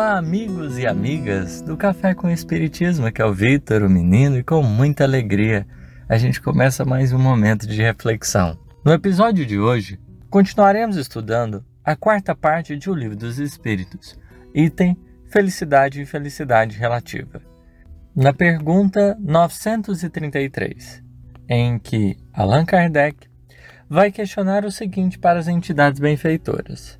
Olá, amigos e amigas do Café com Espiritismo, que é o Vitor, o menino, e com muita alegria a gente começa mais um momento de reflexão. No episódio de hoje, continuaremos estudando a quarta parte de O Livro dos Espíritos, item Felicidade e Felicidade Relativa. Na pergunta 933, em que Allan Kardec vai questionar o seguinte para as entidades benfeitoras: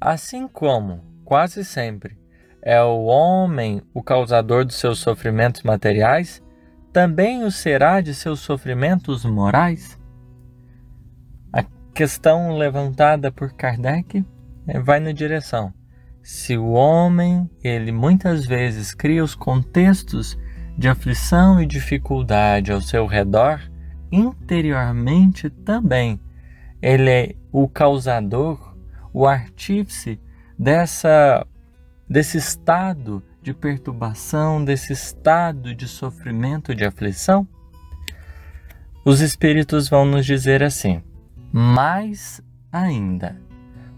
Assim como quase sempre é o homem o causador dos seus sofrimentos materiais, também o será de seus sofrimentos morais? A questão levantada por Kardec eh, vai na direção. Se o homem, ele muitas vezes cria os contextos de aflição e dificuldade ao seu redor, interiormente também ele é o causador, o artífice dessa desse estado de perturbação, desse estado de sofrimento, de aflição? Os espíritos vão nos dizer assim: mais ainda,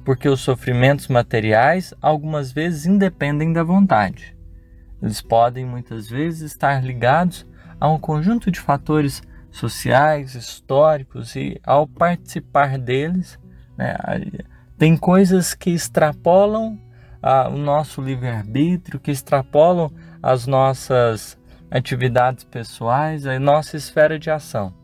porque os sofrimentos materiais algumas vezes independem da vontade. Eles podem muitas vezes estar ligados a um conjunto de fatores sociais, históricos e ao participar deles, né, tem coisas que extrapolam ah, o nosso livre-arbítrio, que extrapolam as nossas atividades pessoais, a nossa esfera de ação.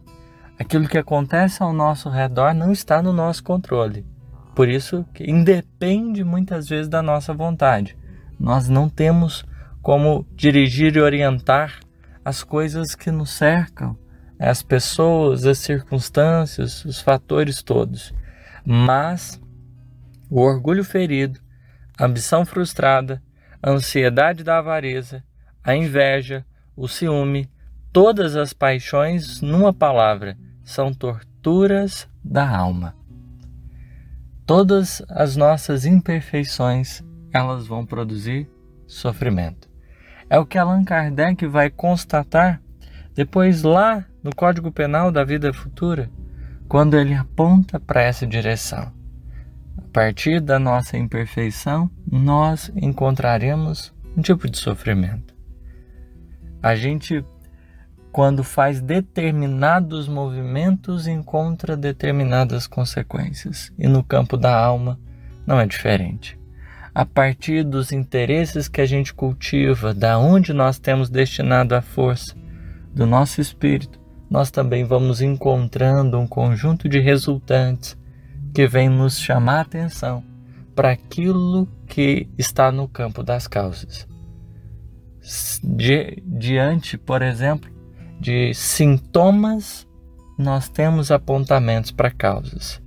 Aquilo que acontece ao nosso redor não está no nosso controle. Por isso que independe muitas vezes da nossa vontade. Nós não temos como dirigir e orientar as coisas que nos cercam, as pessoas, as circunstâncias, os fatores todos. Mas o orgulho ferido, ambição frustrada, a ansiedade da avareza, a inveja, o ciúme, todas as paixões, numa palavra, são torturas da alma. Todas as nossas imperfeições, elas vão produzir sofrimento. É o que Allan Kardec vai constatar depois lá no Código Penal da Vida Futura, quando ele aponta para essa direção partir da nossa imperfeição, nós encontraremos um tipo de sofrimento. A gente, quando faz determinados movimentos, encontra determinadas consequências. E no campo da alma não é diferente. A partir dos interesses que a gente cultiva, da onde nós temos destinado a força do nosso espírito, nós também vamos encontrando um conjunto de resultantes que vem nos chamar a atenção para aquilo que está no campo das causas. Di diante, por exemplo, de sintomas, nós temos apontamentos para causas.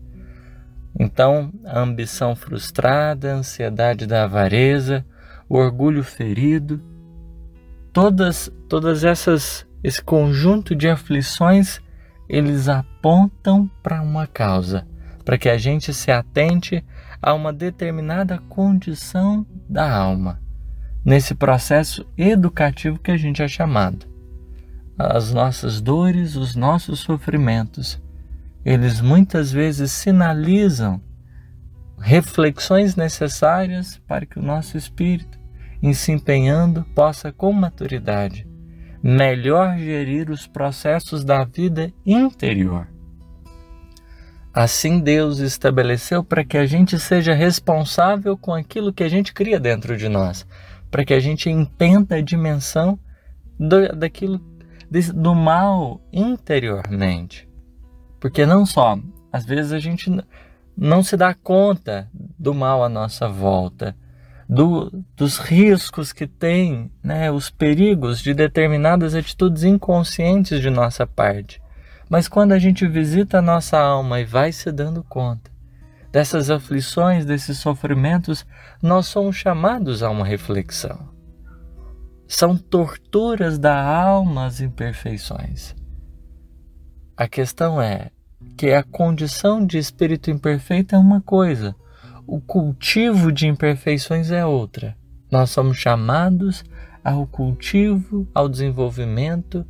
Então, a ambição frustrada, a ansiedade da avareza, o orgulho ferido, todas todas essas esse conjunto de aflições, eles apontam para uma causa para que a gente se atente a uma determinada condição da alma, nesse processo educativo que a gente é chamado. As nossas dores, os nossos sofrimentos, eles muitas vezes sinalizam reflexões necessárias para que o nosso espírito, em se empenhando, possa com maturidade melhor gerir os processos da vida interior. Assim Deus estabeleceu para que a gente seja responsável com aquilo que a gente cria dentro de nós, para que a gente entenda a dimensão do, daquilo do mal interiormente. Porque não só, às vezes a gente não se dá conta do mal à nossa volta, do, dos riscos que tem, né, os perigos de determinadas atitudes inconscientes de nossa parte. Mas quando a gente visita a nossa alma e vai se dando conta dessas aflições, desses sofrimentos, nós somos chamados a uma reflexão. São torturas da alma as imperfeições. A questão é que a condição de espírito imperfeito é uma coisa, o cultivo de imperfeições é outra. Nós somos chamados ao cultivo, ao desenvolvimento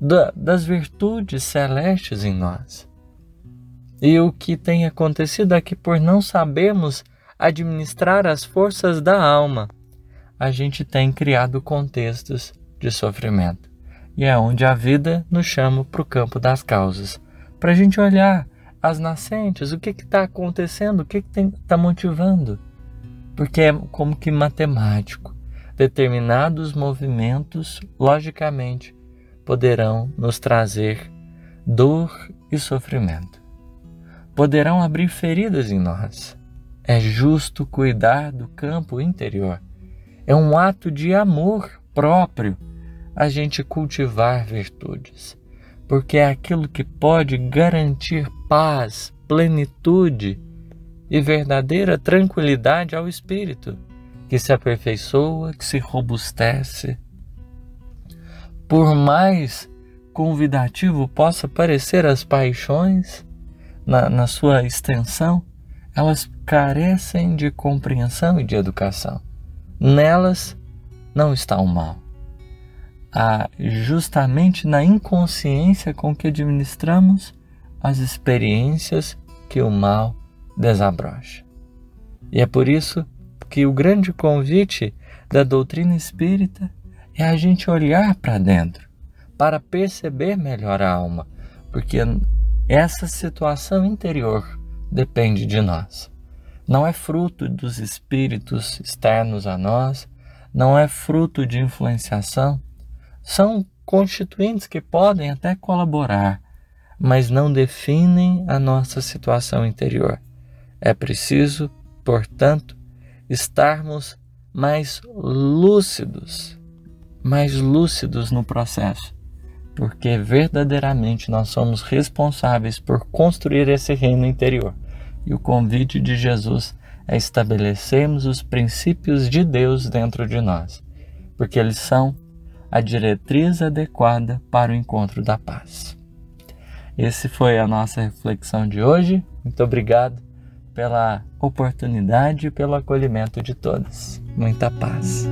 da, das virtudes celestes em nós. E o que tem acontecido é que, por não sabermos administrar as forças da alma, a gente tem criado contextos de sofrimento. E é onde a vida nos chama para o campo das causas, para a gente olhar as nascentes, o que está acontecendo, o que está motivando. Porque é como que matemático. Determinados movimentos, logicamente, poderão nos trazer dor e sofrimento. Poderão abrir feridas em nós. É justo cuidar do campo interior. É um ato de amor próprio a gente cultivar virtudes, porque é aquilo que pode garantir paz, plenitude e verdadeira tranquilidade ao espírito, que se aperfeiçoa, que se robustece. Por mais convidativo possa parecer as paixões, na, na sua extensão, elas carecem de compreensão e de educação. Nelas não está o mal. Há justamente na inconsciência com que administramos as experiências que o mal desabrocha. E é por isso que o grande convite da doutrina espírita é a gente olhar para dentro, para perceber melhor a alma, porque essa situação interior depende de nós. Não é fruto dos espíritos externos a nós, não é fruto de influenciação. São constituintes que podem até colaborar, mas não definem a nossa situação interior. É preciso, portanto, estarmos mais lúcidos, mais lúcidos no processo, porque verdadeiramente nós somos responsáveis por construir esse reino interior. E o convite de Jesus é estabelecermos os princípios de Deus dentro de nós, porque eles são a diretriz adequada para o encontro da paz. Esse foi a nossa reflexão de hoje. Muito obrigado pela oportunidade e pelo acolhimento de todos. Muita paz.